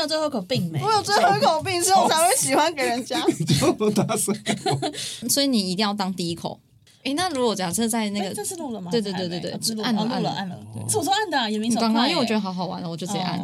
有最后一口病没？我有最后一口病，所以我才会喜欢给人家。你叫我大声，所以你一定要当第一口。诶，那如果假设在那哎个这是录了吗？对对对对对按了按了了按了，是我说按的啊，眼明你手。刚刚因为我觉得好好玩了，我就直接按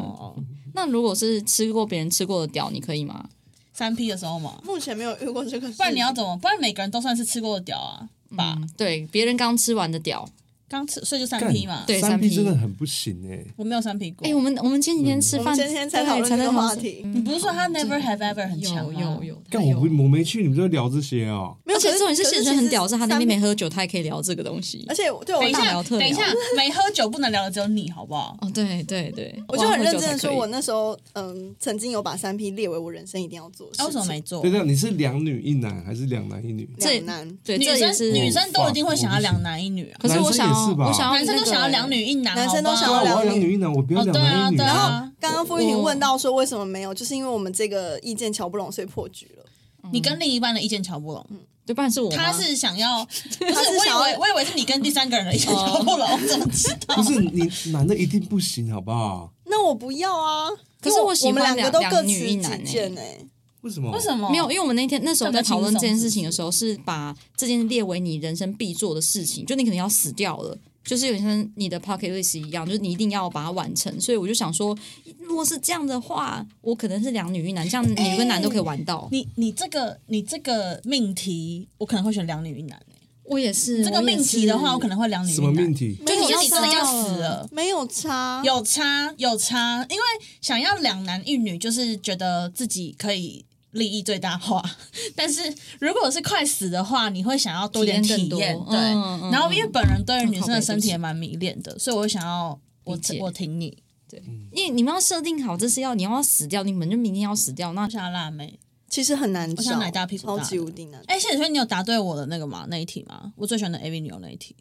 那如果是吃过别人吃过的屌，你可以吗？三 P 的时候嘛，目前没有遇过这个，不然你要怎么？不然每个人都算是吃过的屌啊吧？嗯，对，别人刚吃完的屌。刚吃所以就三干 P 嘛。对三 3P 真的很不行哎。我没有三 P 过。哎，我们我们前几天吃饭，前天才讨论这个话题。你不是说他 never have ever 很强有吗？有有，干我不我没去，你们就聊这些哦。没有，而且可重点是谢生很屌，是他那边没喝。酒，他也可以聊这个东西而。且对我等一下，大聊特聊等一下，没喝酒不能聊的只有你，好不好？哦，对对对，我就很认真的说，我那时候嗯，曾经有把三 P 列为我人生一定要做的事。为什么没做对？对，你是两女一男还是两男一女？这两男？对，女这也是生女生都一定会想要两男一女啊，可是我想是吧我想要男生都想要两女一男，男生都想要两女一男，我不要哦两对啊对男一女然后。刚刚傅玉婷问到说为什么没有，就是因为我们这个意见瞧不拢，所以破局了。你跟另一半的意见瞧不拢，对，不然是我他是想要，不是是我以为我以为是你跟第三个人的意见瞧不拢，我怎么知道不？是你男的一定不行，好不好？那我不要啊！可是我喜欢我们两个都各两女持己一男欸见哎。为什么？为什么？没有，因为我们那天那时候在讨论这件事情的时候，是把这件事列为你人生必做的事情，就你可能要死掉了。就是有点像你的 pocket list 一样，就是你一定要把它完成。所以我就想说，如果是这样的话，我可能是两女一男，这样女跟男都可以玩到。你你这个你这个命题，我可能会选两女一男、欸。我也是这个命题的话，我可能会两女一什么命男。题？就你没有你真的要死了。没有差，有差有差，因为想要两男一女，就是觉得自己可以利益最大化。但是如果是快死的话，你会想要多点体验，对。嗯嗯然后因为本人对于女生的身体嗯也蛮迷恋的，所以我会想要我我挺你。对因为你们要设定好，这是要你要死掉，你们就明天要死掉，那我想要辣妹。其实很难找，我想奶大屁股大超的级无敌难。哎，谢子轩，你有答对我的那个吗？那一题吗？我最喜欢的 AV 女优那一题，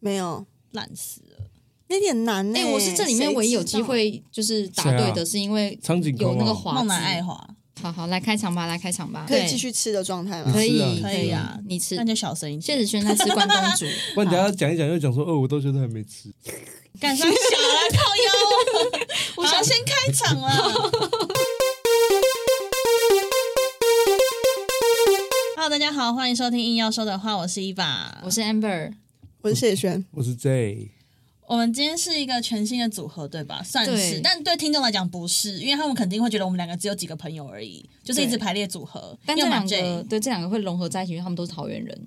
没有，烂死了。那点难呢。哎、我是这里面唯一有机会就是答对的，是因为有那个华梦男子爱华，好好来开场吧，来开场吧，可以对继续吃的状态吗？可以可以啊你吃那。就小声一点。谢子轩在吃关东煮，不然等下讲一讲又讲说，哦，我到现在还没吃。赶上小了，靠腰。我想先开场了。Hello，大家好，欢迎收听硬要说的话，我是伊爸我。是 Amber，我是谢轩，我是 J，我们今天是一个全新的组合，对吧？算是，对但对听众来讲不是，因为他们肯定会觉得我们两个只有几个朋友而已，就是一直排列组合。但这两个对这两个会融合在一起，因为他们都是桃园人。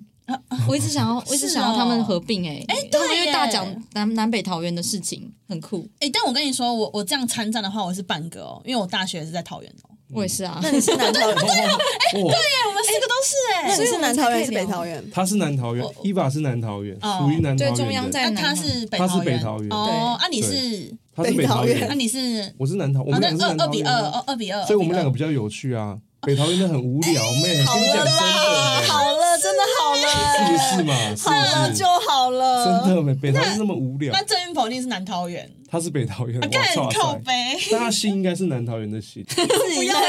我一直想要，我一直想要他们哦合并哎、欸，对因为大讲南南北桃园的事情很酷，哎、但我跟你说，我我这样参战的话，我是半个哦，因为我大学也是在桃园哦。我也是啊。那你是南桃园？哦，对，我们四个都是哎、那你是南桃园还是北桃园？他是南桃园我，伊娃是南桃园，哦。属于南桃对，园的。中央在那南桃他是北他是桃园，北桃园。哦，啊，你是，他是北桃园。园啊，，你是，我是南桃，我啊，们那二二两个是南桃比二，哦，二比二，所以我们两个比较有趣啊。北桃园的很无聊，妹，好跟你讲真的。了啦，好了，真的好了，是不是嘛？是好了就？好了。真的没，北桃园那么无聊。那，郑云鹏一定是南桃园，他是北桃园，啊，我！靠背，但他心应该是南桃园的心，不要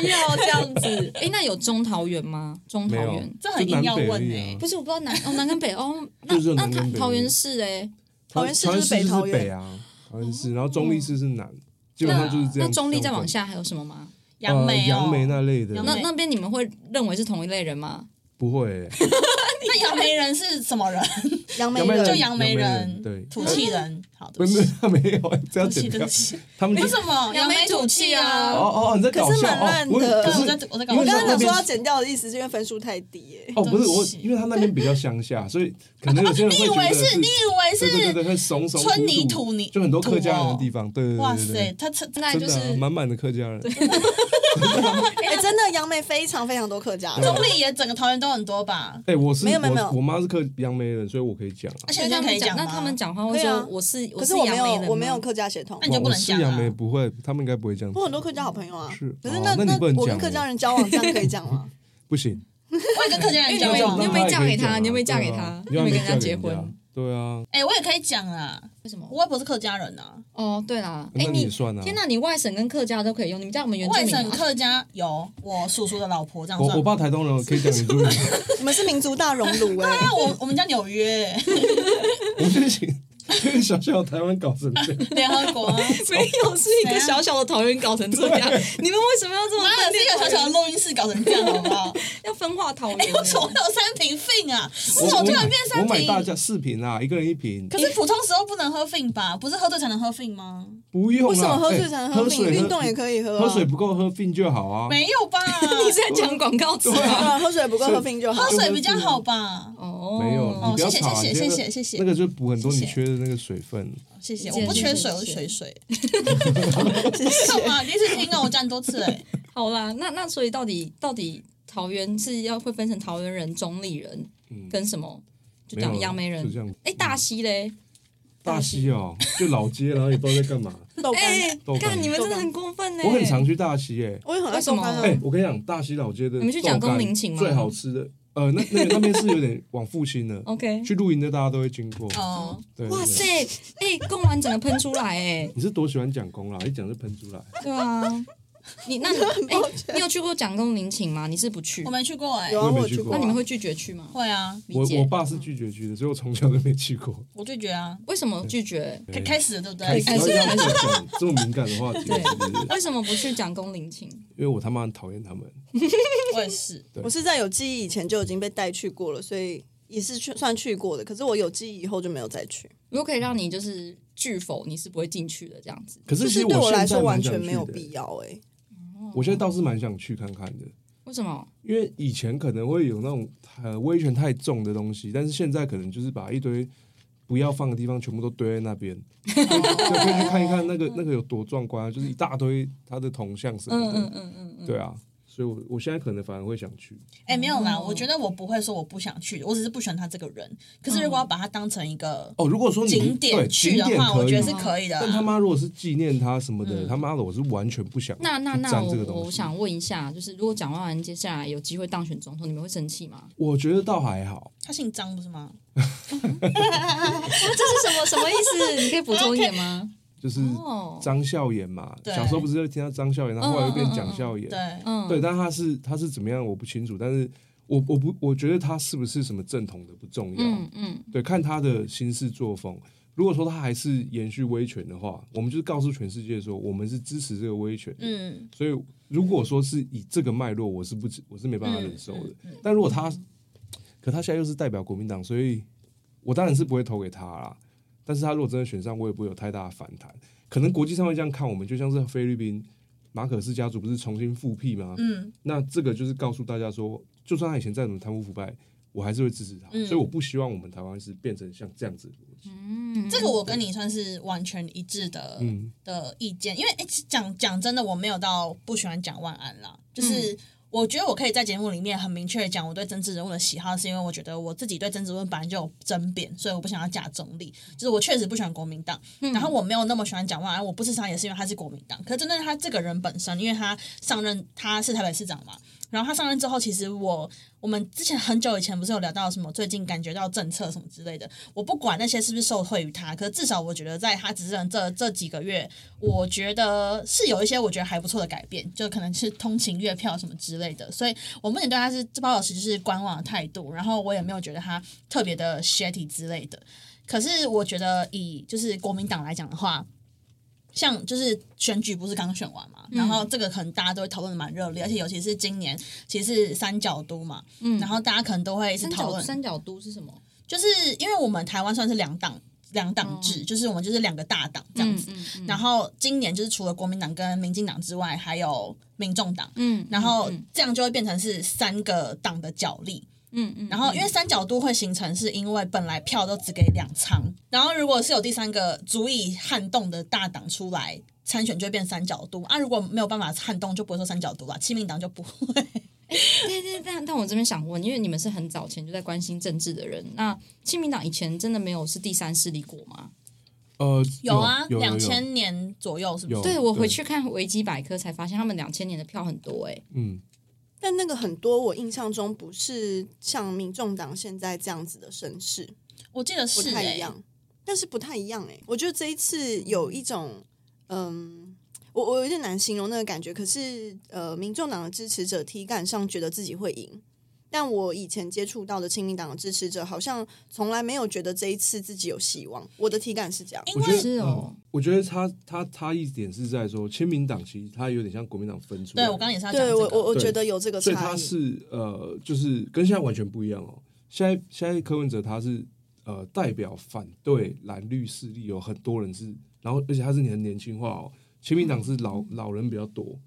不要这样子。哎、那有中桃园吗？中桃园，这很硬要问就南北而已欸啊。不是我不知道南哦南跟北哦，那就是那南跟北。桃桃园市哎、桃园市就是北桃园。北啊，桃园市，然后中立市是南，基本上就是这样。那中立再往下还有什么吗？呃杨梅哦，杨梅那类的。那那边你们会认为是同一类人吗？不会欸，那杨梅人是什么人？杨梅人。人，就杨梅人人，对。土气人，好，不对不起，没有没有，这样剪掉。对不。起，他们为什么杨梅土气哦啊？哦哦，你在搞可是笑蛮烂哦，我的我在我在搞我刚刚说要剪掉的意思是因为分数太低耶。哦，不是我因为他那边比较乡下，所以可能有些人你会觉得以为是？你以为是？对对对怂怂村泥土土泥就很多客家人的地方，对对哇塞，对。对对，他他现在就是满满的客家人，哎，真的杨梅非常非常多客家人，中立也整个桃园都很多吧？哎，我是没有没有没有。我我妈是客杨梅人，所以我可以讲啊。而且现在可以讲吗？那他们讲话会说我是可是我没有我没有客家血统。那，你就不能讲啊是杨梅不会，他们应该不会这样我。很多客家好朋友啊。是。可是那哦那我跟客家人交往这样可以讲吗？不行，我也跟客家人交往你又没嫁给他你又没嫁给他你又没跟人家。结婚对啊，哎，我也可以讲啊，为什么？我外婆是客家人啊，哦，对啦，那哎你也算啊天哪，你外省跟客家都可以用，你们家我们原住外民啊省客家有我叔叔的老婆，这样算吗？我我爸台东人，我可以讲原住民，我们是民族大熔炉哎。啊，我 我们家纽约，我不行。这 个小小的台湾搞成这样，联合国啊，没有是一个小小的桃园搞成这样，你们为什么要这么哪有是一个小小的录音室搞成这样，好不好？要分化桃园？为什么会有三瓶 fin 啊？为什我我买么突然变三瓶？我买大家四瓶啊，一个人一瓶，可是普通时候不能喝 fin 吧？不是喝醉才能喝 fin 吗？不用啊。为什么喝哎醉才能喝喝 fin？水运动也可以喝啊喝水不够喝 fin 就好啊。没有吧？你是在讲广告词吗？啊，喝水不够喝冰就好喝。水比较好吧？哦，没有，你不要谢谢谢谢谢谢谢谢那个就补很多你缺的那个水分。谢谢，我不缺水，我是水水。谢谢干嘛？第一次听啊，我讲多次哎。好啦，那那所以到底到底桃园是要会分成桃园人、中立人嗯跟什么？就讲杨梅人。哎，大溪嘞？大溪哦，就老街，然后也不知道在干嘛。豆干，哎，豆干看你们真的很过分呢。我很常去大溪哎，我也很爱为什么豆干啊。哎，我跟你讲，大溪老街的你们去讲公豆干陵寝吗最好吃的，呃，那那那边是有点往复兴的，OK。去露营的大家都会经过。哦，对，对哇塞，哎，贡丸整个喷出来哎。你是多喜欢讲公啦，一讲就喷出来。对啊，你那你哎，你有去过蒋公陵寝吗？你是不去我？没去过哎有。啊，我也没去过我有去过啊。那你们会拒绝去吗？会啊，我解我爸是拒绝去的，所以我从小都没去过。我拒绝啊。为什么拒绝？开开始了，对不对开？始要这样讲这么敏感的话题，对是不是？为什么不去蒋公陵寝？因为我他妈很讨厌他们。我也是。我是在有记忆以前就已经被带去过了，所以也是去算去过的。可是我有记忆以后就没有再去，如果可以让你就是拒否，你是不会进去的这样子。可是其实对我现在来说完想全没有必要哎。我现在倒是蛮想去看看的，为什么？因为以前可能会有那种呃威权太重的东西，但是现在可能就是把一堆不要放的地方全部都堆在那边，就可以去看一看那个那个有多壮观啊，就是一大堆他的铜像什么的，嗯嗯嗯嗯嗯，对啊，所以我我现在可能反而会想去。哎，没有啦，哦我觉得我不会说我不想去，我只是不喜欢他这个人。可是如果要把他当成一个哦，如果说景点去的话，我觉得是可以的啊。但他妈如果是纪念他什么的，他妈的我是完全不想那那去那我。我想问一下，就是如果蒋万安接下来有机会当选总统，你们会生气吗？我觉得倒还好，他姓张不是吗？这是什么什么意思？你可以补充一点吗？就是哦，张笑言嘛，对小时候不是就听到张笑言，然后后来又变蒋孝言，对，嗯，对，但他是他是怎么样我不清楚，但是我我不我觉得他是不是什么正统的不重要，嗯嗯对，看他的行事作风。如果说他还是延续威权的话，我们就是告诉全世界说我们是支持这个威权。嗯，所以如果说是以这个脉络，我是不我是没办法忍受的。但如果他，可他现在又是代表国民党，所以我当然是不会投给他啦。但是他如果真的选上，我也不会有太大的反弹。可能国际上会这样看我们，就像是菲律宾马可斯家族不是重新复辟吗？嗯，那这个就是告诉大家说，就算他以前再怎么贪污腐败，我还是会支持他。嗯所以我不希望我们台湾是变成像这样子的逻辑。嗯，这个我跟你算是完全一致的嗯，的意见，因为诶讲讲真的，我没有到不喜欢蒋万安啦，就是。我觉得我可以在节目里面很明确的讲我对政治人物的喜好，是因为我觉得我自己对政治人物本来就有争辩，所以我不想要假中立。就是我确实不喜欢国民党，然后我没有那么喜欢蒋万安，我不支持他也是因为他是国民党。可是真的他这个人本身，因为他上任他是台北市长嘛，然后他上任之后，其实我我们之前很久以前不是有聊到什么最近感觉到政策什么之类的，我不管那些是不是受惠于他，可是至少我觉得在他执政这这几个月，我觉得是有一些我觉得还不错的改变，就可能是通勤月票什么之类的，所以我目前对他是抱有持就是观望的态度，然后我也没有觉得他特别的 shitty 之类的。可是我觉得以就是国民党来讲的话，像就是选举不是刚选完嘛，然后这个可能大家都会讨论的蛮热烈，而且尤其是今年其实是三角都嘛，嗯然后大家可能都会是三讨论，角三角都是什么？就是因为我们台湾算是两党两党制，就是我们就是两个大党这样子。嗯嗯然后今年就是除了国民党跟民进党之外，还有民众党，嗯，然后嗯这样就会变成是三个党的角力。嗯嗯，然后因为三角都会形成，是因为本来票都只给两仓，然后如果是有第三个足以撼动的大党出来参选，就会变三角度啊。如果没有办法撼动，就不会说三角度了，亲民党就不会。对对，但但我这边想问，因为你们是很早前就在关心政治的人，那亲民党以前真的没有是第三势力过吗？呃，有啊，两千年左右是不是？对我回去看维基百科才发现，他们两千年的票很多哎、嗯，但那个很多我印象中不是像民众党现在这样子的声势，我记得是、欸、太一样，但是不太一样哎、我觉得这一次有一种嗯。我我有点难形容那个感觉，可是呃，民众党的支持者体感上觉得自己会赢，但我以前接触到的亲民党的支持者，好像从来没有觉得这一次自己有希望。我的体感是这样。我觉得是哦嗯我觉得他他差异点是在说，亲民党其实他有点像国民党分出来。对我刚刚也是要讲对这个，我我我觉得有这个所以差异。他是呃，就是跟现在完全不一样哦。现在现在柯文哲他是呃代表反对蓝绿势力，有很多人是，然后而且他是很年轻化哦。亲民党是老老人比较多，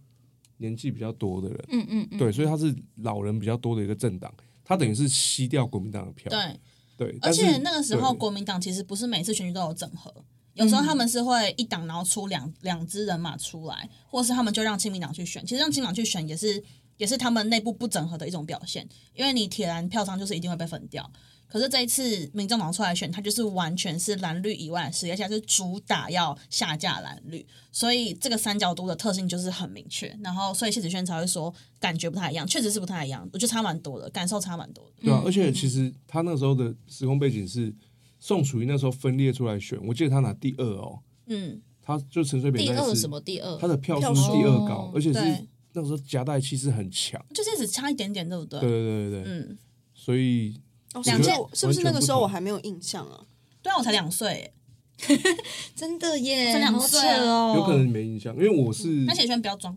年纪比较多的人，嗯嗯嗯，对，所以他是老人比较多的一个政党，他等于是吸掉国民党的票，对，对。而且那个时候对国民党其实不是每次选举都有整合，有时候他们是会一党然后出两两支人马出来，或是他们就让亲民党去选。其实让亲民党去选也是也是他们内部不整合的一种表现，因为你铁蓝票仓就是一定会被分掉。可是这一次民众党出来选，他就是完全是蓝绿以外的势力，而且是主打要下架蓝绿，所以这个三角都的特性就是很明确。然后，所以谢子轩才会说感觉不太一样，确实是不太一样，我觉得差蛮多的，感受差蛮多的。对啊，嗯而且其实他那时候的时空背景是宋楚瑜那时候分裂出来选，我记得他拿第二哦，嗯，他就陈水扁第二什么第二他？的票票数第二高哦，而且是对那时候夹带气势很强，就是只差一点点，对不对？对对对对对，嗯，所所以哦，两件是不是我是不是那个时候我还没有印象啊？对啊，我才两岁，真的耶，才两岁啊哦，有可能你没印象，因为我是那谢轩不要装。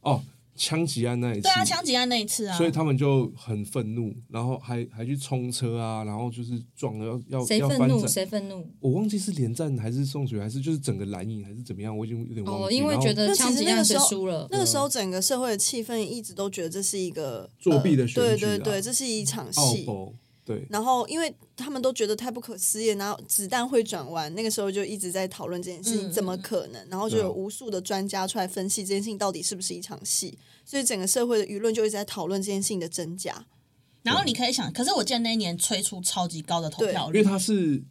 哦枪击案那一次对，啊，枪击案那一次啊，所以他们就很愤怒，然后还还去冲车啊，然后就是撞了要要谁愤怒要翻，谁愤怒？我忘记是连战还是宋楚瑜还是就是整个蓝营还是怎么样，我已经有点忘哦，记。然后因为觉得其实枪击案那个时候谁输了？那个时候整个社会的气氛一直都觉得这是一个作弊的选呃举啊对对对，这是一场戏。对然后，因为他们都觉得太不可思议，然后子弹会转弯，那个时候就一直在讨论这件事情，嗯怎么可能？然后就有无数的专家出来分析这件事情到底是不是一场戏，所以整个社会的舆论就一直在讨论这件事情的真假。然后你可以想，可是我记得那一年吹出超级高的投票率，因为他是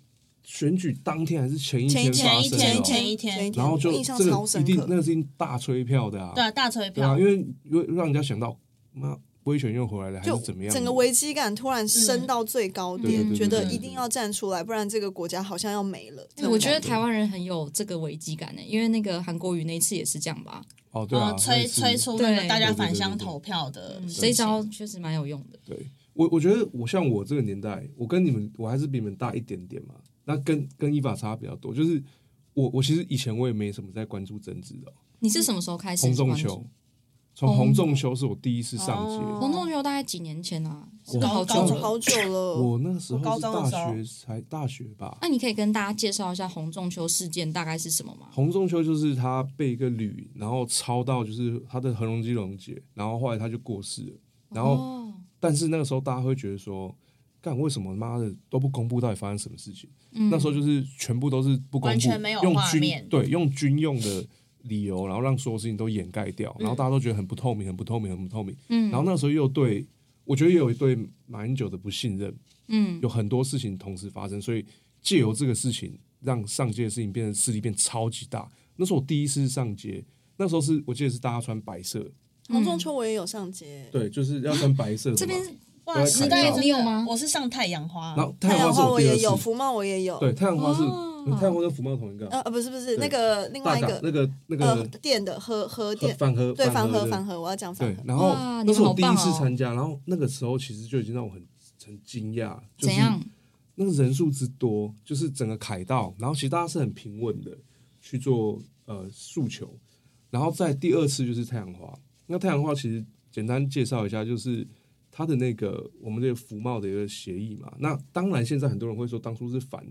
选举当天还是前一天发前一天前一天前一天，然后就印象这超深刻个一定那。个是大吹票的啊，对啊，大吹票对啊，因为因为让人家想到妈威权又回来了还就是怎么样？整个危机感突然升到最高点，觉得一定要站出来，不然这个国家好像要没了。我觉得台湾人很有这个危机感呢，因为那个韩国瑜那一次也是这样吧，哦对啊，呃，吹那次吹出那个大家返乡投票的这一招确实蛮有用的。对我，我觉得我像我这个年代，我跟你们我还是比你们大一点点嘛。那跟跟伊法差比较多，就是我我其实以前我也没什么在关注政治的哦、你是什么时候开始洪仲关注秋，从洪仲秋是我第一次上街，哦洪仲秋大概几年前啊？好高中久了。好久了。我那个时候我高是中的时候大学才大学吧。那你可以跟大家介绍一下洪仲秋事件大概是什么吗？洪仲秋就是他被一个铝，然后超到就是他的横容肌溶解，然后后来他就过世了。然后，哦但是那个时候大家会觉得说，干为什么妈的都不公布到底发生什么事情？嗯那时候就是全部都是不公布，完全没有画面对用军用的理由，然后让所有事情都掩盖掉，然后大家都觉得很不透明，很不透明，很不透明。嗯。然后那时候又对我觉得也有一对马英九的不信任，嗯。有很多事情同时发生，所以借由这个事情，让上街的事情变成势力变超级大。那是我第一次上街，那时候是我记得是大家穿白色，黄仲秋我也有上街，对，就是要穿白色的。这边哇，时代你有吗？我是上太阳花，然后太阳花花我也有，福茂我也有。对，太阳花是、哦太阳花跟福茂同一个，呃呃，不是不是，那个另外一个那个那呃个店的和和和店，反核对反和反和，我要讲。对然后那是我第一次参加，然后那个时候其实就已经让我很很惊讶，就是怎样？那个人数之多，就是整个凯道，然后其实大家是很平稳的去做呃诉求，然后在第二次就是太阳花，那太阳花其实简单介绍一下，就是它的那个我们这个服贸的一个协议嘛。那当然现在很多人会说当初是反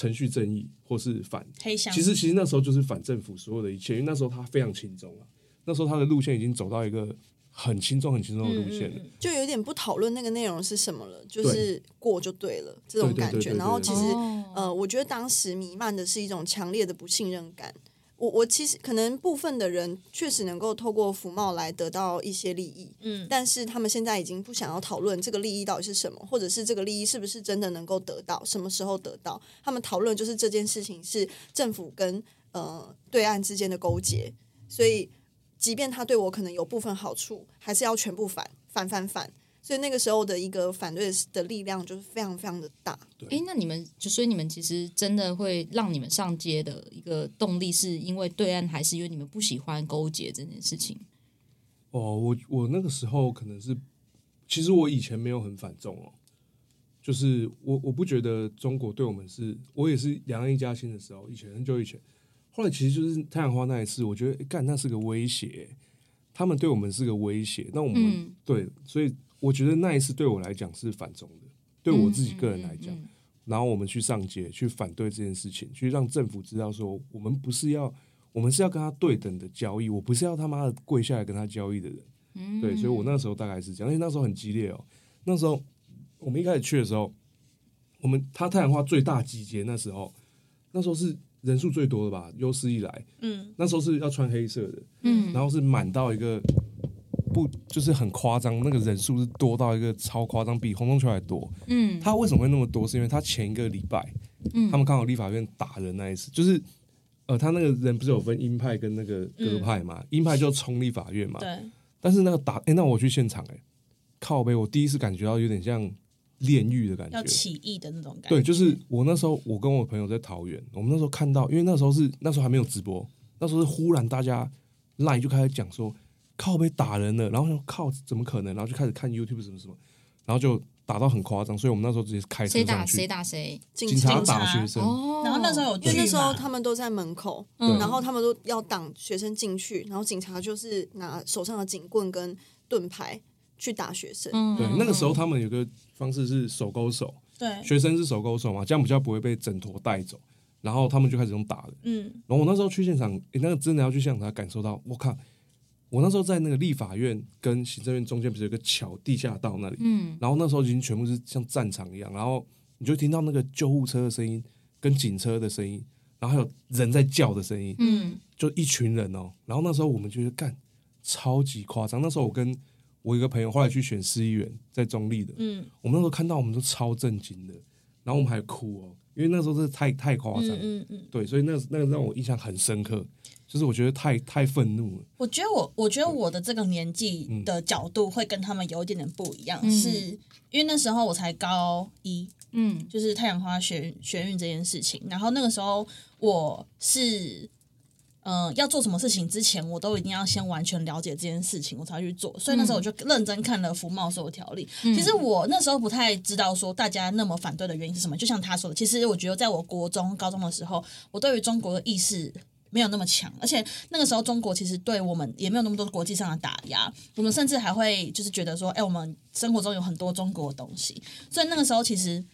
程序正义或是反黑箱，其实其实那时候就是反政府所有的一切，因为那时候他非常轻松啊，那时候他的路线已经走到一个很轻松很轻松的路线了。就有点不讨论那个内容是什么了，就是过就对了这种感觉。然后其实哦呃，我觉得当时弥漫的是一种强烈的不信任感。我我其实可能部分的人确实能够透过服贸来得到一些利益，嗯，但是他们现在已经不想要讨论这个利益到底是什么，或者是这个利益是不是真的能够得到，什么时候得到。他们讨论就是这件事情是政府跟呃对岸之间的勾结，所以即便他对我可能有部分好处，还是要全部反反反反。所以那个时候的一个反对的力量就是非常非常的大。哎，那你们就所以你们其实真的会让你们上街的一个动力，是因为对岸，还是因为你们不喜欢勾结这件事情？哦，我我那个时候可能是，其实我以前没有很反中哦，就是我我不觉得中国对我们是，我也是两岸一家亲的时候，以前很久以前，后来其实就是太阳花那一次，我觉得干那是个威胁，他们对我们是个威胁，那我们、嗯对，所以我觉得那一次对我来讲是反中的，对我自己个人来讲，嗯嗯嗯然后我们去上街去反对这件事情，去让政府知道说，我们不是要，我们是要跟他对等的交易，我不是要他妈的跪下来跟他交易的人。嗯。对，所以我那时候大概是这样，而且那时候很激烈哦。那时候我们一开始去的时候，我们他太阳花最大集结那时候，那时候是人数最多的吧，有史以来，嗯，那时候是要穿黑色的，嗯。然后是满到一个不就是很夸张，那个人数是多到一个超夸张，比红中球还多。嗯他为什么会那么多？是因为他前一个礼拜，嗯他们刚好立法院打人那一次，就是呃，他那个人不是有分鹰派跟那个鸽派嘛？鹰派就冲立法院嘛，对，但是那个打，哎、那我去现场、哎，靠背，我第一次感觉到有点像炼狱的感觉要觉。起义的那种感觉。对，就是我那时候，我跟我朋友在桃园，我们那时候看到，因为那时候是那时候还没有直播，那时候是忽然大家 line 就开始讲说靠被打人了，然后说靠怎么可能，然后就开始看 YouTube 什么什么，然后就打到很夸张，所以我们那时候直接开车谁打上去，谁打谁？警警察打学生，哦，然后那时候有因为那时候他们都在门口，嗯。然后他们都要挡学生进去，然后警察就是拿手上的警棍跟盾牌去打学生。嗯对，那个时候他们有个方式是手勾手，对，学生是手勾手嘛，这样比较不会被整坨带走。然后他们就开始用打的。嗯，然后我那时候去现场，诶，那个真的要去现场才感受到，我靠！我那时候在那个立法院跟行政院中间不是有个桥地下道那里，嗯。然后那时候已经全部是像战场一样，然后你就听到那个救护车的声音跟警车的声音，然后还有人在叫的声音，嗯。就一群人哦。然后那时候我们觉得干超级夸张。那时候我跟我一个朋友后来去选市议员，在中立的，嗯。我们那时候看到我们都超震惊的，然后我们还哭哦，因为那时候真的太太夸张了。嗯嗯嗯，对，所以那那个让我印象很深刻，就是我觉得太太愤怒了。我觉得我我觉得我的这个年纪的角度会跟他们有一点点不一样，嗯是因为那时候我才高一，嗯就是太阳花学学运这件事情，然后那个时候我是。呃，要做什么事情之前，我都一定要先完全了解这件事情，我才去做。所以那时候我就认真看了《服贸所有条例》其实我那时候不太知道说大家那么反对的原因是什么。就像他说的，其实我觉得在我国中、高中的时候，我对于中国的意识没有那么强，而且那个时候中国其实对我们也没有那么多国际上的打压，我们甚至还会就是觉得说，哎，我们生活中有很多中国的东西，所以那个时候其实。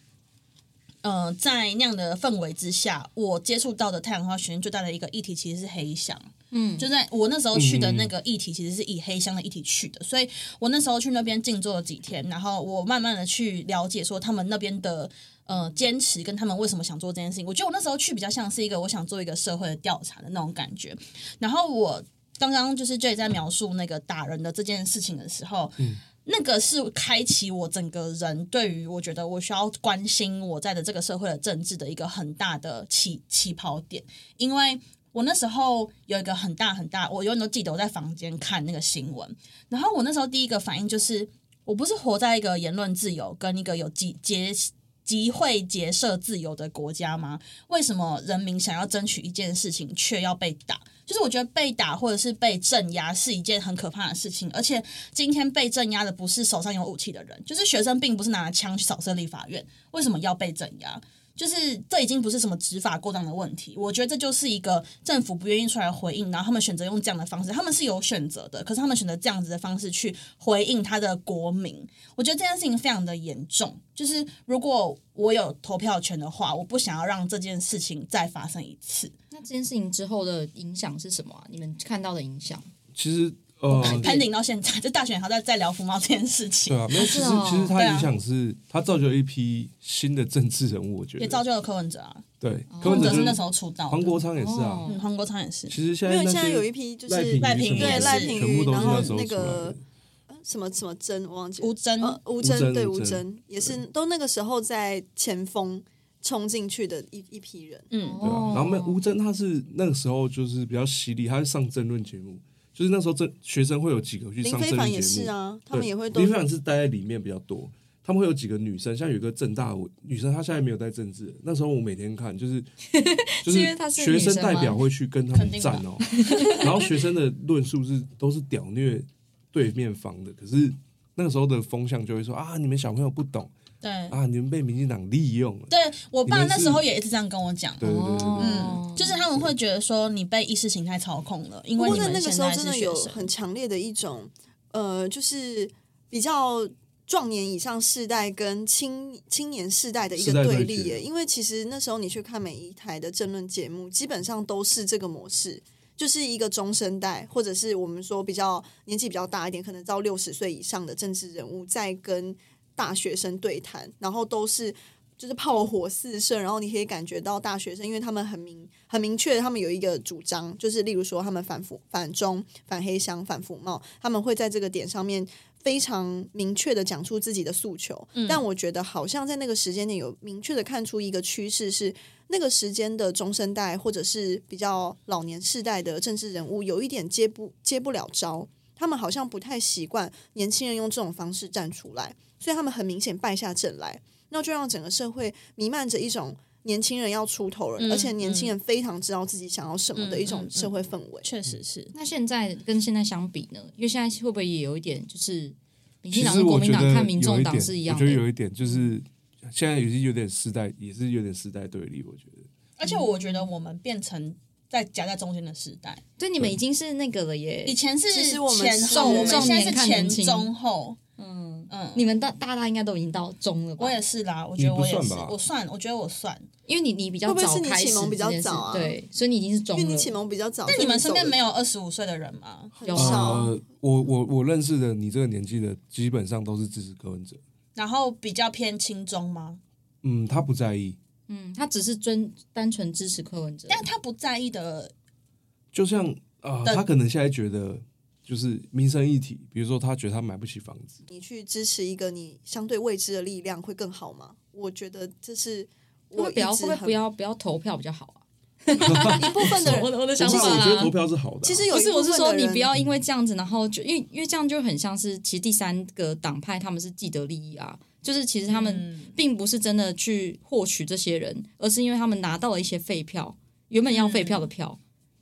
呃，在那样的氛围之下，我接触到的太阳花学院最大的一个议题其实是黑箱。嗯，就在我那时候去的那个议题，其实是以黑箱的议题去的，所以我那时候去那边静坐了几天，然后我慢慢的去了解说他们那边的呃坚持跟他们为什么想做这件事情。我觉得我那时候去比较像是一个我想做一个社会的调查的那种感觉。然后我刚刚就是 J 在描述那个打人的这件事情的时候，那个是开启我整个人对于我觉得我需要关心我在的这个社会的政治的一个很大的起起跑点，因为我那时候有一个很大很大，我永远都记得我在房间看那个新闻，然后我那时候第一个反应就是，我不是活在一个言论自由跟一个有集结集会结社自由的国家吗？为什么人民想要争取一件事情却要被打？就是我觉得被打或者是被镇压是一件很可怕的事情，而且今天被镇压的不是手上有武器的人，就是学生，并不是拿着枪去扫射立法院，为什么要被镇压？就是这已经不是什么执法过当的问题，我觉得这就是一个政府不愿意出来回应，然后他们选择用这样的方式，他们是有选择的，可是他们选择这样子的方式去回应他的国民，我觉得这件事情非常的严重。就是如果我有投票权的话，我不想要让这件事情再发生一次。那这件事情之后的影响是什么啊？你们看到的影响？其实 呃，pending 到现在，就大选还在在聊福茂这件事情。对，啊，没有，其实其实它影响是它造就了一批新的政治人物，我觉得。也造就了柯文哲啊，对，柯柯文哲是那时候出道的，黄国昌也是啊黄国昌也是。其实现在因为现在有一批就是赖品赖品妤也是对赖品妤，全部都是然后那时候出来那个的。什么什么真我忘记吴征呃吴真对吴征吴征征也是都那个时候在前锋冲进去的一一批人。嗯，对啊，然后那吴真他是那个时候就是比较犀利，他是上争论节目，就是那时候政学生会有几个去林上非凡也争论节目，是啊，他们也会都林非凡是待在里面比较多，他们会有几个女生，像有一个正大的女生，她现在没有在政治，那时候我每天看就是 就是学生代表会去跟他们站哦，然后学生的论述是都是屌虐对面方的，可是那个时候的风向就会说啊，你们小朋友不懂对啊，你们被民进党利用了。对，我爸那时候也一直这样跟我讲。对对对嗯，就是他们会觉得说你被意识形态操控了，因为那个时候真的。有很强烈的一种呃，就是比较壮年以上世代跟青青年世代的一个对立耶。因为其实那时候你去看每一台的政论节目，基本上都是这个模式。就是一个中生代，或者是我们说比较年纪比较大一点，可能到六十岁以上的政治人物，在跟大学生对谈，然后都是就是炮火四射，然后你可以感觉到大学生，因为他们很明很明确，他们有一个主张，就是例如说他们反腐、反中、反黑箱、反腐贸，他们会在这个点上面非常明确的讲出自己的诉求。但我觉得好像在那个时间点有明确的看出一个趋势是。那个时间的中生代或者是比较老年世代的政治人物，有一点接不接不了招，他们好像不太习惯年轻人用这种方式站出来，所以他们很明显败下阵来，那就让整个社会弥漫着一种年轻人要出头了，嗯而且年轻人非常知道自己想要什么的一种社会氛围。确实是，那现在跟现在相比呢？因为现在会不会也有一点就是民进其党跟国民党看民众党是一样的？我觉得有一点就是现在已经有点时代，也是有点时代对立。我觉得而且我觉得我们变成在夹在中间的时代，对，你们已经是那个了耶。以前是前中，我们重现在是前中后。嗯，嗯，你们大大大应该都已经到中了吧？我也是啦，我觉得我也是算，我算，我觉得我算。因为你你比较会不会是你早开始启蒙比较早啊对，所以你已经是中了。因为你启蒙比较早，但你们身边没有有二十五岁的人吗？有少。呃，我我我认识的你这个年纪的，基本上都是支持柯文哲。然后比较偏轻中吗？嗯，他不在意，嗯，他只是尊单纯支持柯文哲。但他不在意的，就像啊、的他可能现在觉得就是民生议题，比如说他觉得他买不起房子，你去支持一个你相对未知的力量会更好吗？我觉得这是会不要会不会不要不要投票比较好啊？一部分的人我的我的想法啦我觉得投。票是好的啊、其实有一不是，我是说你不要因为这样子，然后就因为因为这样就很像是，其实第三个党派他们是既得利益啊，就是其实他们嗯并不是真的去获取这些人，而是因为他们拿到了一些废票，原本要废票的票。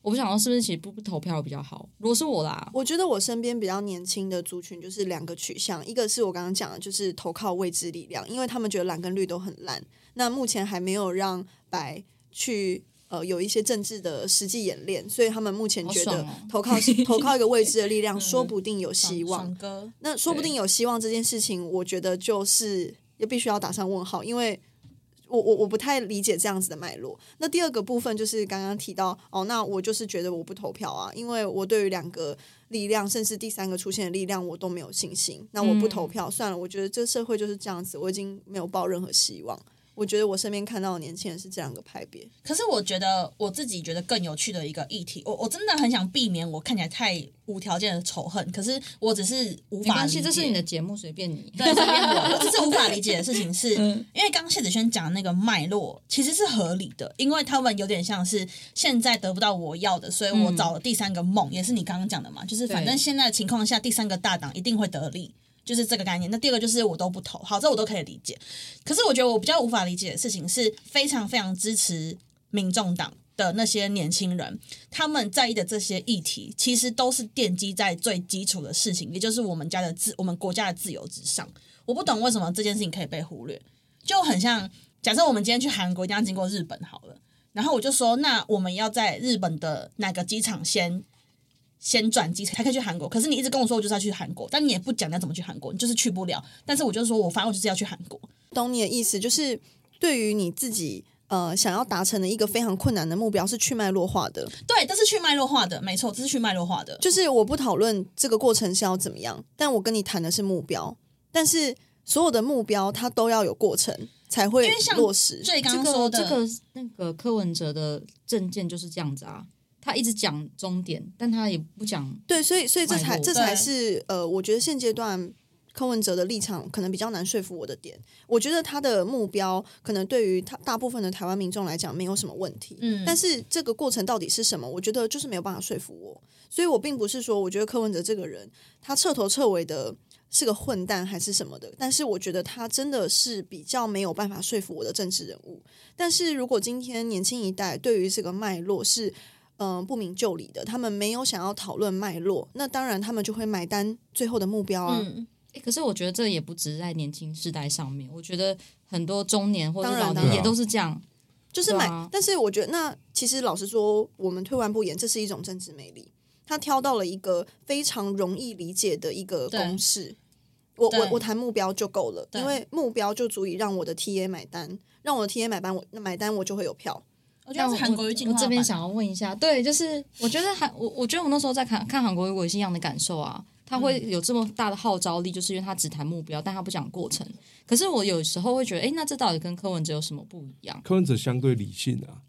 我不想说是不是其实不不投票比较好？如果是我啦，我觉得我身边比较年轻的族群就是两个取向，一个是我刚刚讲的，就是投靠未知力量，因为他们觉得蓝跟绿都很烂。那目前还没有让白去呃有一些政治的实际演练，所以他们目前觉得投靠、投靠一个未知的力 量，说不定有希望。那说不定有希望这件事情，我觉得就是也必须要打上问号，因为我我我不太理解这样子的脉络。那第二个部分就是刚刚提到哦，那我就是觉得我不投票啊，因为我对于两个力量，甚至第三个出现的力量，我都没有信心。那我不投票、算了，我觉得这社会就是这样子，我已经没有抱任何希望。我觉得我身边看到的年轻人是这两个派别，可是我觉得我自己觉得更有趣的一个议题，我我真的很想避免我看起来太无条件的仇恨，可是我只是无法理解。没关系，这是你的节目，随便你。对，随便我，我只是无法理解的事情是，嗯因为刚刚谢子轩讲的那个脉络其实是合理的，因为他们有点像是现在得不到我要的，所以我找了第三个梦，也是你刚刚讲的嘛，就是反正对现在的情况下，第三个大党一定会得利。就是这个概念。那第二个就是我都不投，好，这我都可以理解。可是我觉得我比较无法理解的事情是，非常非常支持民众党的那些年轻人，他们在意的这些议题，其实都是奠基在最基础的事情，也就是我们家的自，我们国家的自由之上。我不懂为什么这件事情可以被忽略，就很像假设我们今天去韩国一定要经过日本好了，然后我就说，那我们要在日本的哪个机场先先转机才可以去韩国？可是你一直跟我说我就是要去韩国，但你也不讲你要怎么去韩国，你就是去不了。但是我就说我反正我就是要去韩国，懂你的意思，就是对于你自己呃想要达成的一个非常困难的目标是去脉络化的，对，这是去脉络化的，没错，这是去脉络化的。就是我不讨论这个过程是要怎么样，但我跟你谈的是目标，但是所有的目标它都要有过程才会落实。最刚说的，个这个那个柯文哲的证件就是这样子啊，他一直讲终点，但他也不讲。对，所以所以这才这才是呃，我觉得现阶段柯文哲的立场可能比较难说服我的点。我觉得他的目标可能对于他大部分的台湾民众来讲没有什么问题，嗯但是这个过程到底是什么，我觉得就是没有办法说服我。所以我并不是说我觉得柯文哲这个人他彻头彻尾的是个混蛋还是什么的，但是我觉得他真的是比较没有办法说服我的政治人物。但是如果今天年轻一代对于这个脉络是嗯、呃不明就里的，他们没有想要讨论脉络，那当然他们就会买单最后的目标啊。嗯，可是我觉得这也不只是在年轻世代上面，我觉得很多中年或者老年也都是这样。就是买，啊但是我觉得那其实老实说，我们退完不言，这是一种政治魅力。他挑到了一个非常容易理解的一个公式。我我我谈目标就够了，因为目标就足以让我的 TA 买单，让我的 TA 买单，我买单我就会有票。我觉得是韩国瑜进化我这边想要问一下，对，就是我觉得韩我我觉得我那时候在看看韩国瑜，我也是一样的感受啊。他会有这么大的号召力，就是因为他只谈目标，但他不讲过程。可是我有时候会觉得，哎，那这到底跟柯文哲有什么不一样？柯文哲相对理性啊，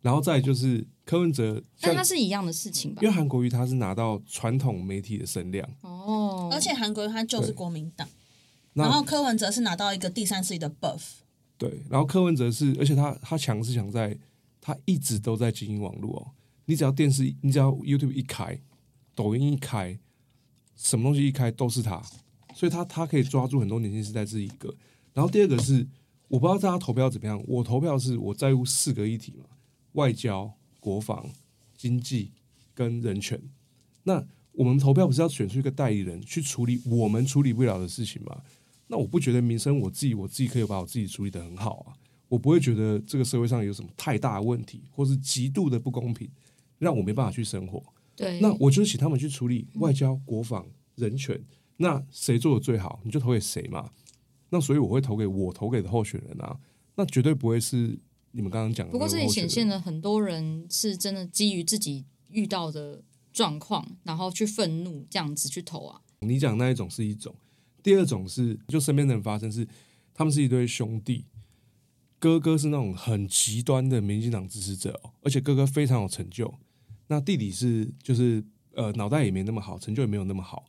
然后再就是柯文哲但他是一样的事情吧因为？韩国瑜他是拿到传统媒体的声量，哦，而且韩国瑜他就是对国民党，然后柯文哲是拿到一个第三势力的 buff，对，然后柯文哲是，而且他他强是强在，他一直都在经营网络哦。你只要电视，你只要 YouTube 一开，抖音一开，什么东西一开都是他，所以他他可以抓住很多年轻时代这一个。然后第二个是，我不知道大家投票怎么样，我投票是我在乎四个议题嘛：外交、国防、经济跟人权。那我们投票不是要选出一个代理人去处理我们处理不了的事情吗？那我不觉得民生我自己我自己可以把我自己处理得很好啊，我不会觉得这个社会上有什么太大的问题，或是极度的不公平，让我没办法去生活。对，那我就请他们去处理外交、国防、人权，那谁做的最好，你就投给谁嘛。那所以我会投给我投给的候选人啊，那绝对不会是你们刚刚讲的不过这也候选人显现了很多人是真的基于自己遇到的状况，然后去愤怒这样子去投啊。你讲那一种是一种，第二种是就身边的人发生是，他们是一对兄弟，哥哥是那种很极端的民进党支持者哦，而且哥哥非常有成就，那弟弟是就是呃脑袋也没那么好，成就也没有那么好，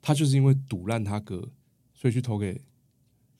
他就是因为赌烂他哥，所以去投给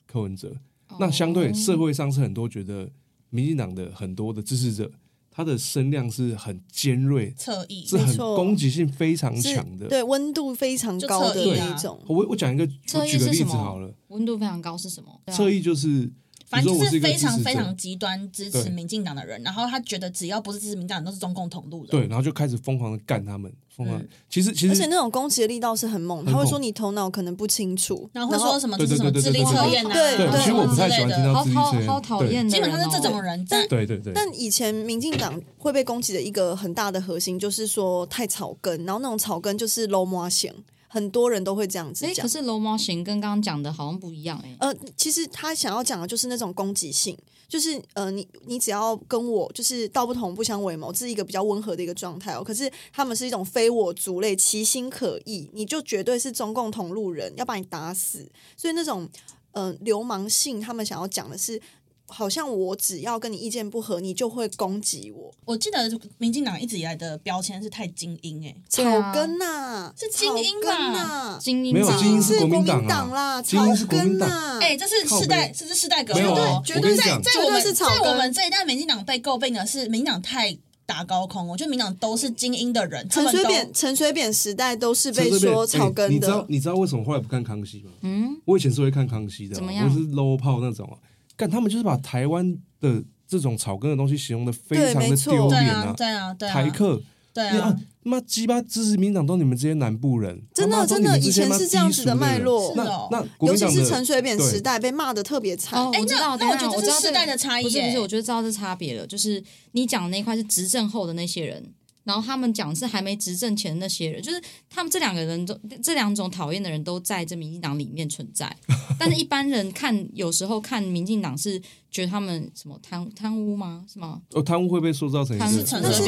柯文哲。那相对哦社会上是很多觉得民进党的很多的支持者，他的声量是很尖锐，侧翼是很攻击性非常是强的。对温度非常高的那一种。我我讲一个，我举个例子好了。温度非常高是什么？侧翼就是，反正就是非常非常极端支持民进党的人，然后他觉得只要不是支持民进党，都是中共同路人。对，然后就开始疯狂的干他们，疯狂。嗯。其实其实而且那种攻击的力道是很猛，他会说你头脑可能不清楚，然后会说什么就是什么对对智力对对对测验啊，对对其实我不太喜欢听到好好好讨厌的基本上是这种人但对对对，但以前民进党会被攻击的一个很大的核心就是说太草根，然后那种草根就是 low 模型，很多人都会这样子哎，讲可。是楼模型跟刚刚讲的好像不一样哎。呃，其实他想要讲的就是那种攻击性，就是呃，你你只要跟我就是道不同不相为谋，这是一个比较温和的一个状态哦。可是他们是一种非我族类，其心可异，你就绝对是中共同路人，要把你打死。所以那种呃流氓性，他们想要讲的是。好像我只要跟你意见不合，你就会攻击我，我记得民进党一直以来的标签是太精英、欸，草根呐、是精英吧草根呐、精英没有精英是是国国民党啦，精英是草国民党根呐、哎、这是世代，这是世代革命没有哦。我跟你讲在我们在我们这一代民进党被诟病的是民进党太打高空，我觉得民进党都是精英的人，他陈水扁陈水扁时代都是被说草哎根的，你知道你知道为什么后来不看康熙吗？嗯，我以前是会看康熙的哦，怎么样我是 low 炮那种啊。干他们就是把台湾的这种草根的东西形容的非常的对没错。对丢脸啊，对啊，对啊，台客，对啊。妈鸡巴支持民进党都你们这些南部人，真的真的以前是这样子的脉络。那那国尤其是陈水扁对。时代被骂的特别惨。哦，哎我知道，那那我觉得这是世代的差异不是不是，耶。我觉得知道这差别了，就是你讲的那一块是执政后的那些人，然后他们讲是还没执政前的那些人，就是他们这两个人都这两种讨厌的人都在这民进党里面存在，但是一般人看有时候看民进党是觉得他们什么贪贪污吗？是吗？哦，贪污会被塑造成但是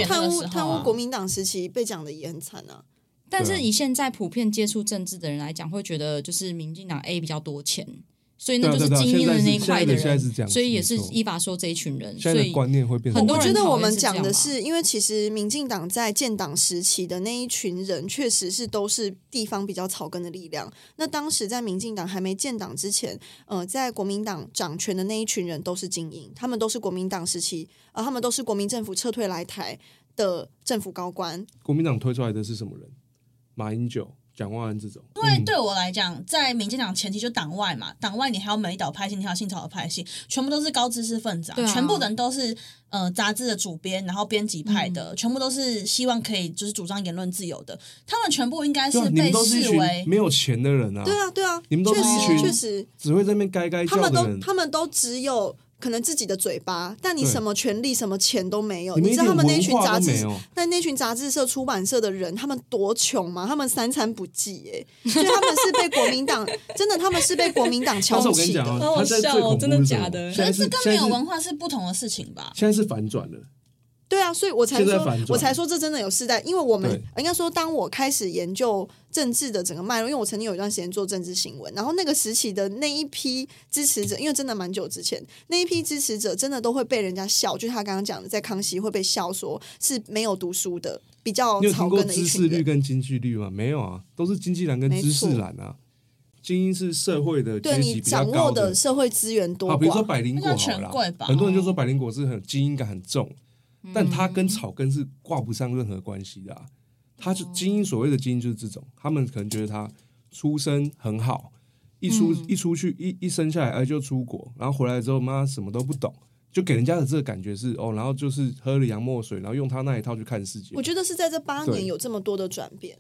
贪污贪污国民党时期被讲的也很惨啊。但是以现在普遍接触政治的人来讲，会觉得就是民进党 A 比较多钱，所以那就是精英的那一块的人，是这样所以也是依法说这一群人，所以观念会变很多人我觉得我们讲的是因为其实民进党在建党时期的那一群人，确实是都是地方比较草根的力量。那当时在民进党还没建党之前，呃，在国民党掌权的那一群人都是精英，他们都是国民党时期，呃，他们都是国民政府撤退来台的政府高官。国民党推出来的是什么人？马英九、蒋万安这种，因为嗯。对我来讲，在民进党前期就党外嘛，党外你还有美岛派系，你还有新潮的派系，全部都是高知识分子啊，啊。全部人都是呃杂志的主编，然后编辑派嗯。的，全部都是希望可以就是主张言论自由的，他们全部应该是被视为没有钱的人啊，对啊，对啊，你们都是一群确实，只会在那边该该他们都他们都只有可能自己的嘴巴，但你什么权利、什么钱都没有。你知道他们那群杂志都没有，但那群杂志社、出版社的人，他们多穷吗？他们三餐不继哎，所以他们是被国民党 真的，他们是被国民党瞧但是我跟你起好好笑哦真的假的现在是可是这跟没有文化是不同的事情吧？现在是反转了，对啊，所以我才说我才说这真的有世代，因为我们对应该说，当我开始研究政治的整个脉络，因为我曾经有一段时间做政治新闻，然后那个时期的那一批支持者，因为真的蛮久之前，那一批支持者真的都会被人家笑，就是他刚刚讲的，在康熙会被笑说是没有读书的，比较草根的一知识。率跟经济率吗？没有啊，都是经济栏跟没知识错栏啊。精英是社会的对你阶级比较掌握的社会资源多好，比如说，百灵果很多人就说百灵果是很精英感很重，嗯但它跟草根是挂不上任何关系的、啊。他是精英所谓的精英就是这种，他们可能觉得他出身很好，一出、嗯一出去一一生下来哎就出国，然后回来之后妈什么都不懂，就给人家的这个感觉是哦，然后就是喝了洋墨水，然后用他那一套去看世界我。觉得是在这八年有这么多的转变。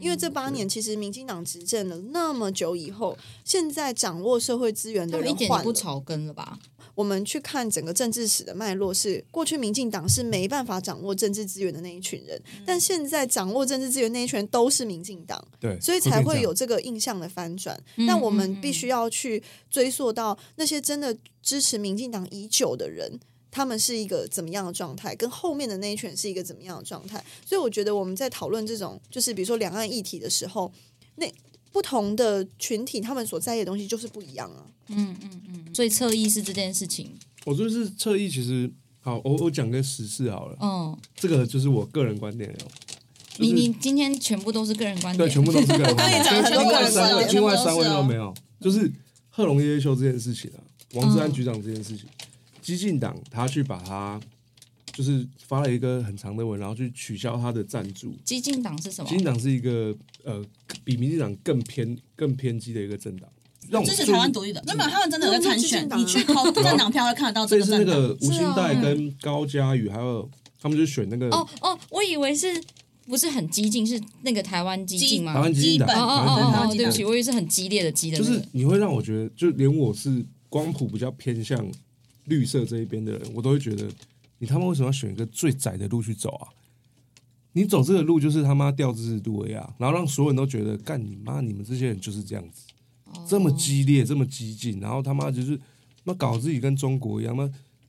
因为这八年其实民进党执政了那么久以后，现在掌握社会资源的人换不草根了吧？我们去看整个政治史的脉络是，过去民进党是没办法掌握政治资源的那一群人，但现在掌握政治资源那一群人都是民进党，对，所以才会有这个印象的翻转。嗯但我们必须要去追溯到那些真的支持民进党已久的人。他们是一个怎么样的状态，跟后面的那一群是一个怎么样的状态？所以我觉得我们在讨论这种，就是比如说两岸议题的时候，那不同的群体他们所在意的东西就是不一样啊。嗯嗯嗯所以侧翼是这件事情。我就是侧翼，其实好，我我讲个实事好了，嗯，这个就是我个人观点哦。就是你你今天全部都是个人观对，点，全部都是个人观点，我很多个人另外三位都没有，就是贺龙夜夜秀这件事情啊，王志安嗯局长这件事情，激进党他去把他就是发了一个很长的文，然后去取消他的赞助。激进党是什么激？进党是一个呃比民进党更偏更偏激的一个政党，让我支持台湾独立的，没有，没有他们真的有在参选，那那你去投政党票会看得到这这次那个吴欣是啊岱跟高嘉宇，还有他们就选那个哦哦，我以为是不是很激进，是那个台湾激进吗？台湾激进党，基本哦哦哦哦，对不起，我以为是很激烈的激的就是。你会让我觉得，就连我是光谱比较偏向绿色这一边的人，我都会觉得，你他妈为什么要选一个最窄的路去走啊？你走这个路就是他妈掉支持度啊，然后让所有人都觉得，干你妈，你们这些人就是这样子，这么激烈，这么激进，然后他妈就是那搞自己跟中国一样，那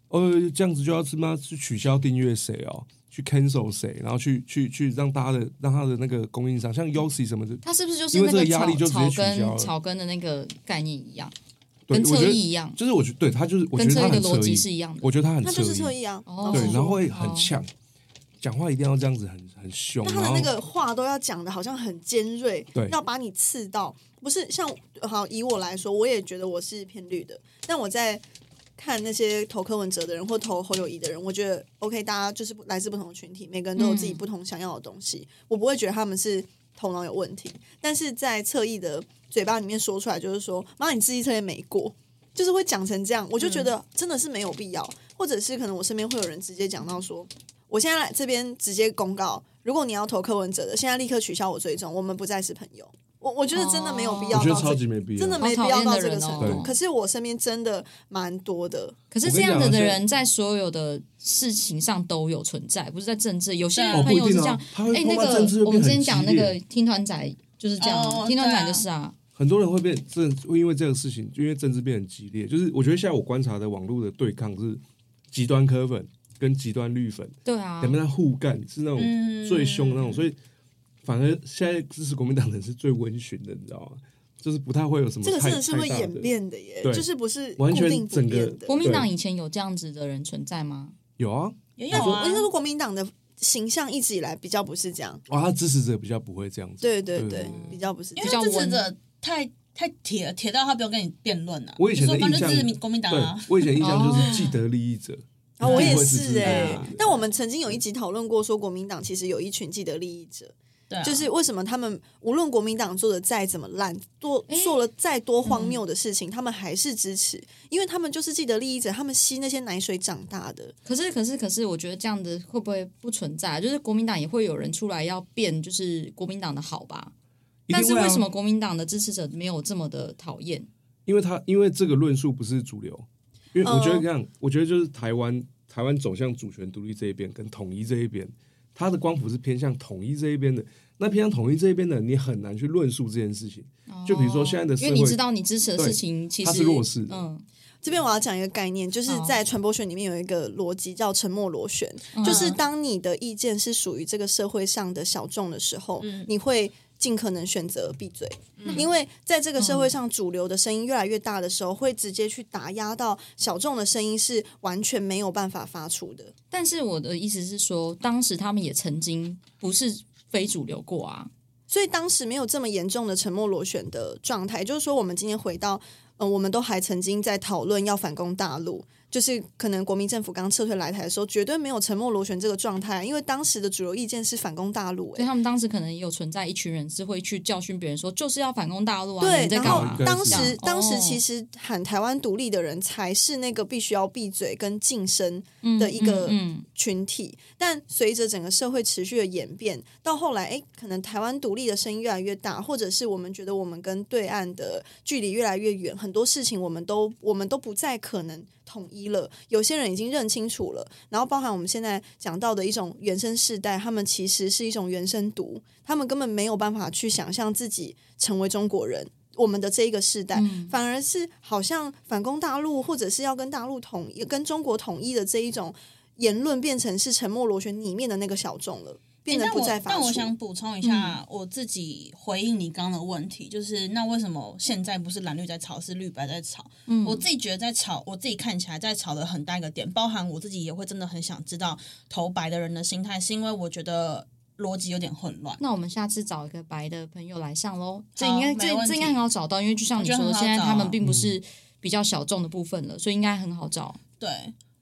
哦这样子就要他妈去取消订阅谁哦，去 cancel 谁，然后去去去让大家的让他的那个供应商，像 Yossi 什么的，他是不是就是因为这个压力就直接草取消草根的那个概念一样，对，跟侧翼一样，就是我觉得对他就是我觉跟侧翼的得他很侧翼逻辑是，一样的。我觉得他很他就是侧翼啊。哦对，然后会很哦呛，讲话一定要这样子很很凶，那他的那个话都要讲的好像很尖锐，对要把你刺到。不是像好以我来说，我也觉得我是偏绿的，但我在看那些投柯文哲的人或投侯友谊的人，我觉得 OK，大家就是来自不同的群体，每个人都有自己嗯不同想要的东西，我不会觉得他们是头脑有问题，但是在侧翼的嘴巴里面说出来，就是说妈，你自己测验没过。就是会讲成这样，我就觉得真的是没有必要，或者是可能我身边会有人直接讲到说，我现在来这边直接公告，如果你要投柯文哲的，现在立刻取消我追踪，我们不再是朋友。我我觉得真的没有必要我觉得到这超级没必要，真的没必要到这个程度。对。可是我身边真的蛮多的，可是我这样子的人在所有的事情上都有存在，不是在政治。有些朋友是这样哎，那个我们之变很激前讲那个烈，听团仔就是这样听团仔就是啊，很多人会变政，会因为这个事情，因为政治变很激烈，就是我觉得现在我观察的网络的对抗是极端科粉跟极端绿粉，对啊。两，边在互干，是那种嗯。最凶的那种，所以反而现在支持国民党的人是最温驯的，你知道吗？就是不太会有什么这个太真的是会演变的耶，就是不是完全固定不整个变的。国民党以前有这样子的人存在吗？有啊，也有啊。我应该，说国民党的形象一直以来比较不是这样，哇，他支持者比较不会这样子，对对对对对，比较不是这因为支持者太太铁了，铁到他不用跟你辩论啊。我以前印象就支持国民党啊，我以前印象就是哦。既得利益者，啊，我也是哎、但我们曾经有一集讨论过，说国民党其实有一群既得利益者，对啊，就是为什么他们无论国民党做的再怎么烂，做做了再多荒谬的事情，他们还是支持，因为他们就是既得利益者，他们吸那些奶水长大的。可是，可是，可是，我觉得这样的会不会不存在？就是国民党也会有人出来要变，就是国民党的好吧？但是为什么国民党的支持者没有这么的讨厌？因为他因为这个论述不是主流，因为我觉得嗯这样，我觉得就是台湾台湾走向主权独立这一边跟统一这一边，它的光谱是偏向统一这一边的。那偏向统一这一边的，你很难去论述这件事情。就比如说现在的社会因为你知道你支持的事情其实它是弱势的嗯，这边我要讲一个概念，就是在传播学里面有一个逻辑叫沉默螺旋，就是当你的意见是属于这个社会上的小众的时候，你会尽可能选择闭嘴，因为在这个社会上主流的声音越来越大的时候，会直接去打压到小众的声音是完全没有办法发出的。但是我的意思是说，当时他们也曾经不是非主流过啊。所以当时没有这么严重的沉默螺旋的状态，就是说，我们今天回到，呃，我们都还曾经在讨论要反攻大陆，就是可能国民政府刚撤退来台的时候，绝对没有沉默螺旋这个状态，因为当时的主流意见是反攻大陆、欸，所以他们当时可能也有存在一群人是会去教训别人说，就是要反攻大陆啊，你对然后？当时当时哦其实喊台湾独立的人才是那个必须要闭嘴跟晋升嗯的一个嗯嗯群体，但随着整个社会持续的演变，到后来，哎，可能台湾独立的声音越来越大，或者是我们觉得我们跟对岸的距离越来越远，很多事情我们都我们都不再可能统一了。有些人已经认清楚了，然后包含我们现在讲到的一种原生世代，他们其实是一种原生毒，他们根本没有办法去想象自己成为中国人。我们的这一个世代，嗯反而是好像反攻大陆，或者是要跟大陆统一、跟中国统一的这一种言论，变成是沉默螺旋里面的那个小众了，变得欸但我不再发出。但我想补充一下，我自己回应你刚刚的问题，就是那为什么现在不是蓝绿在吵，是绿白在吵？嗯我自己觉得在吵，我自己看起来在吵的很大一个点，包含我自己也会真的很想知道投白的人的心态，是因为我觉得逻辑有点混乱。那我们下次找一个白的朋友来上喽，这应该这这应该很好找到，因为就像你说的，现在他们并不是比较小众的部分了，所以应该很好找。对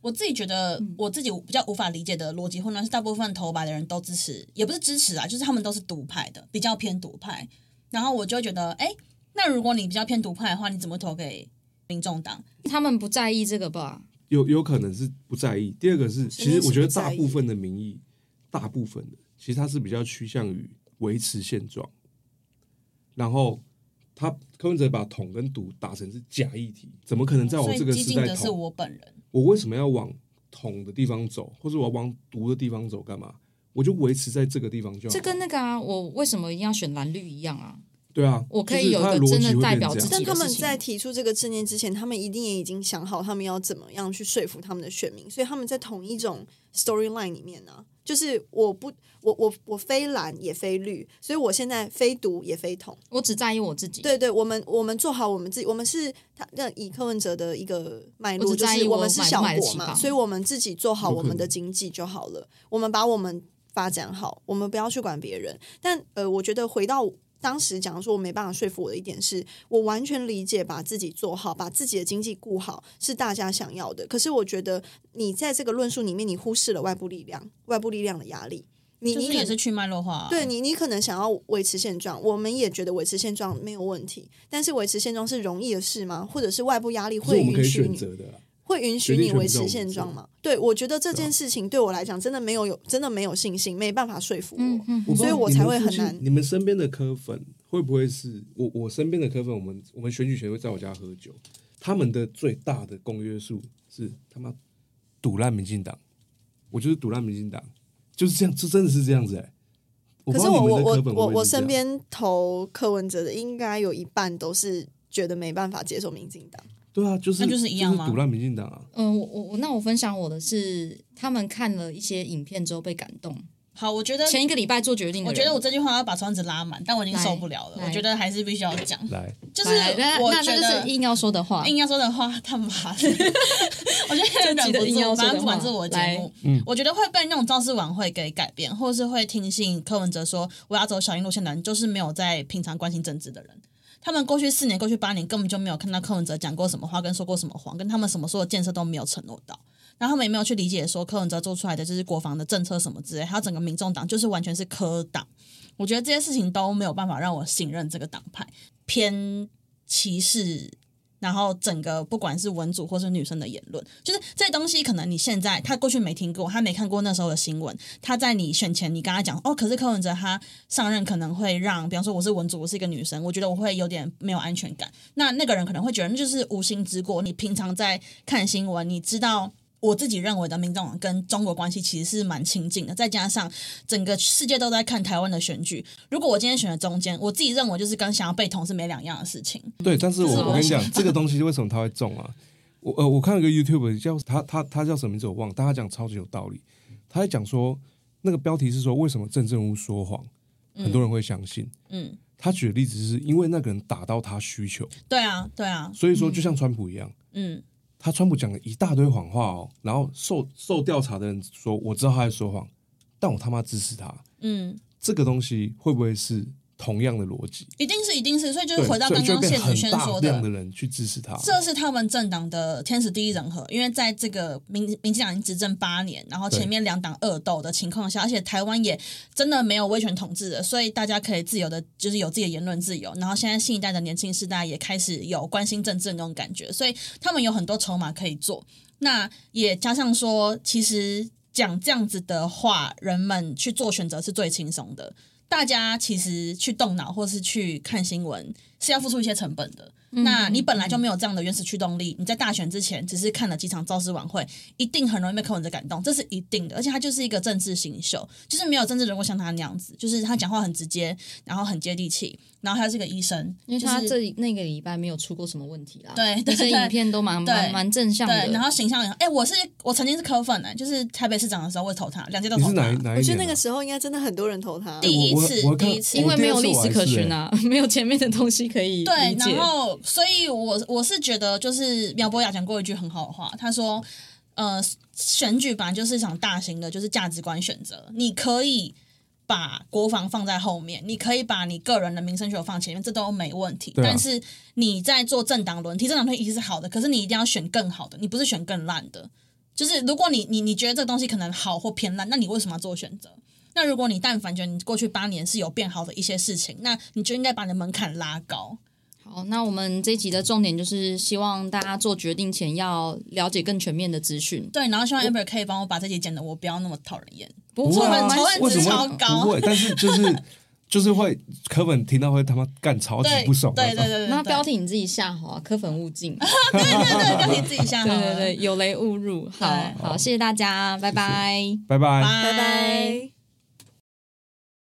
我自己觉得，嗯我自己比较无法理解的逻辑混乱是，大部分投白的人都支持，也不是支持啊，就是他们都是独派的，比较偏独派。然后我就会觉得，哎，那如果你比较偏独派的话，你怎么投给民众党？他们不在意这个吧？有有可能是不在意。第二个是，其实我觉得大部分的民意，大部分的其实它是比较趋向于维持现状，然后他柯文哲把桶跟毒打成是假议题，怎么可能在我这个时代激进的是？我本人。我为什么要往桶的地方走，或者我要往毒的地方走干嘛？我就维持在这个地方就好。这跟那个啊，我为什么一定要选蓝绿一样啊？对啊，我可以有一个真的代表但他们在提出这个证件之前，他们一定也已经想好他们要怎么样去说服他们的选民，所以他们在同一种 storyline 里面呢、就是我不我我我非蓝也非绿，所以我现在非独也非统。我只在意我自己。对对，我们我们做好我们自己，我们是他那以柯文哲的一个脉络，就是我在意我买不们是小国嘛，所以我们自己做好我们的经济就好了，我们把我们发展好，我们不要去管别人。但呃，我觉得回到。当时讲说，我没办法说服我的一点是，我完全理解把自己做好，把自己的经济顾好是大家想要的。可是我觉得你在这个论述里面，你忽视了外部力量，外部力量的压力。你你也是去脉络化、啊，对你，你可能想要维持现状，我们也觉得维持现状没有问题。但是维持现状是容易的事吗？或者是外部压力会可是我们可以允许你，选择的啦。会允许你维持现状吗？对，我觉得这件事情对我来讲真的没有有真的没有信心，没办法说服我。所以我才会很难你们身边的科粉会不会是我我身边的科粉？我们我们选举前会在我家喝酒，他们的最大的公约数是他妈堵烂民进党，我就是堵烂民进党，就是这样，这真的是这样子哎、可是我我我我我身边投柯文哲的，应该有一半都是觉得没办法接受民进党。对啊，就是那就是一样吗堵烂民进党啊，嗯，我我我那我分享我的是，他们看了一些影片之后被感动。好，我觉得前一个礼拜做决定的人，我觉得我这句话要把窗子拉满，但我已经受不了了。来我觉得还是必须要讲，来，就是我那那就觉得是硬要说的话。硬要说的话，他妈的，我觉得忍不这集的硬要住。说的反正不管话是我的节目嗯，我觉得会被那种造势晚会给改变，或是会听信柯文哲说我要走小英路线的人，就是没有在平常关心政治的人。他们过去四年、过去八年根本就没有看到柯文哲讲过什么话，跟说过什么谎，跟他们什么说的建设都没有承诺到。然后他们也没有去理解说柯文哲做出来的就是国防的政策什么之类，还有整个民众党就是完全是科党。我觉得这些事情都没有办法让我信任这个党派，偏歧视。然后整个不管是文组或是女生的言论，就是这东西，可能你现在他过去没听过，他没看过那时候的新闻，他在你选前你跟他讲哦，可是柯文哲他上任可能会让，比方说我是文组，我是一个女生，我觉得我会有点没有安全感。那那个人可能会觉得那就是无心之过。你平常在看新闻，你知道。我自己认为的民众党跟中国关系其实是蛮亲近的，再加上整个世界都在看台湾的选举。如果我今天选了中间，我自己认为就是跟想要被同是没两样的事情。对，但是我是我我跟你讲，这个东西为什么他会中啊？我呃，我看了一个 YouTube 叫他他他叫什么名字我忘了，但他讲超级有道理。他在讲说，那个标题是说为什么郑正屋说谎，很多人会相信。嗯，他举的例子是因为那个人打到他需求，对啊，对啊，所以说就像川普一样，嗯，他川普讲了一大堆谎话哦，然后受受调查的人说我知道他在说谎，但我他妈支持他，嗯，这个东西会不会是同样的逻辑？一定是一定是，所以就，是回到刚刚谢子就会变很轩说大量的人去支持他。这是他们政党的天时地利人和，因为在这个民民进党已经执政八年，然后前面两党恶斗的情况下，而且台湾也真的没有威权统治的，所以大家可以自由的，就是有自己的言论自由。然后现在新一代的年轻世代也开始有关心政治的那种感觉，所以他们有很多筹码可以做。那也加上说，其实讲这样子的话，人们去做选择是最轻松的。大家其实去动脑或是去看新闻是要付出一些成本的。那你本来就没有这样的原始驱动力，你在大选之前只是看了几场造势晚会，一定很容易被柯文哲感动，这是一定的。而且他就是一个政治新秀，就是没有政治人物像他那样子，就是他讲话很直接，然后很接地气，然后他是个医生，因为他就是这里那个礼拜没有出过什么问题啦，对对对影片都蛮对蛮蛮正向的。对，然后形象也好，哎、我是我曾经是柯粉呢、就是台北市长的时候会投他，两届都投他你是哪一。哪一我觉得？那个时候应该真的很多人投他。第一次第一次因为没有历史可循啊，没有前面的东西可以对理，解然后所以我我是觉得，就是苗博雅讲过一句很好的话，他说，呃，选举本来就是一场大型的，就是价值观选择，你可以。把国防放在后面，你可以把你个人的民生需求放前面，这都没问题。啊但是你在做政党轮替，政党轮替一定是好的，可是你一定要选更好的，你不是选更烂的。就是如果你你你觉得这个东西可能好或偏烂，那你为什么要做选择？那如果你但凡觉得你过去八年是有变好的一些事情，那你就应该把你的门槛拉高。好，那我们这一集的重点就是希望大家做决定前要了解更全面的资讯。对，然后希望 Amber 可以帮我把这集剪的我不要那么讨人厌。不会啊仇恨值超高不会，但是就是 就是会柯粉听到会他妈干超级对，不爽。对对对对，那对标题你自己下好啊，科粉勿近。对对对，标题自己下好。对对对，有雷勿入。好对好，谢谢大家，拜拜。拜拜。拜拜拜。